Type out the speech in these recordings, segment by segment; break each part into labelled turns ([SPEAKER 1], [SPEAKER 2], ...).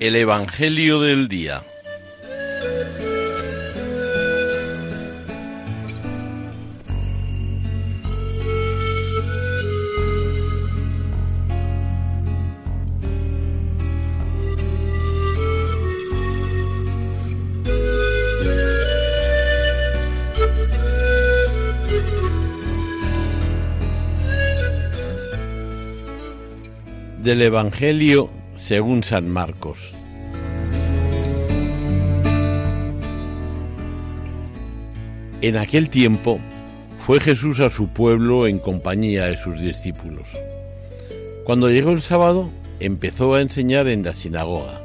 [SPEAKER 1] El Evangelio del Día. Del Evangelio según San Marcos. En aquel tiempo fue Jesús a su pueblo en compañía de sus discípulos. Cuando llegó el sábado, empezó a enseñar en la sinagoga.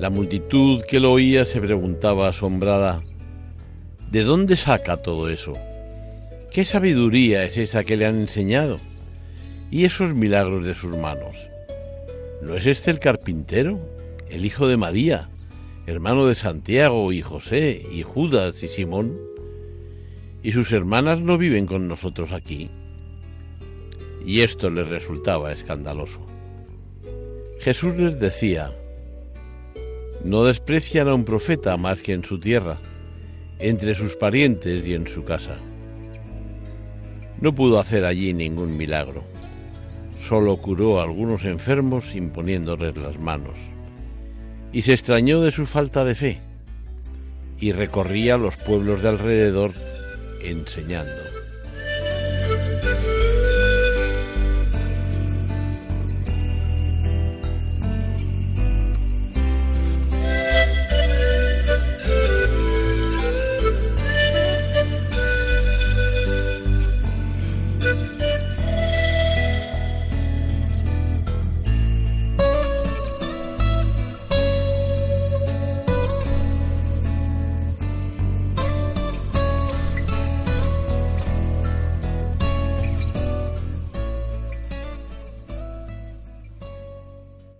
[SPEAKER 1] La multitud que lo oía se preguntaba asombrada, ¿de dónde saca todo eso? ¿Qué sabiduría es esa que le han enseñado? ¿Y esos milagros de sus manos? ¿No es este el carpintero, el hijo de María, hermano de Santiago y José y Judas y Simón? ¿Y sus hermanas no viven con nosotros aquí? Y esto les resultaba escandaloso. Jesús les decía, no desprecian a un profeta más que en su tierra, entre sus parientes y en su casa. No pudo hacer allí ningún milagro Solo curó a algunos enfermos imponiéndoles las manos. Y se extrañó de su falta de fe y recorría los pueblos de alrededor enseñando.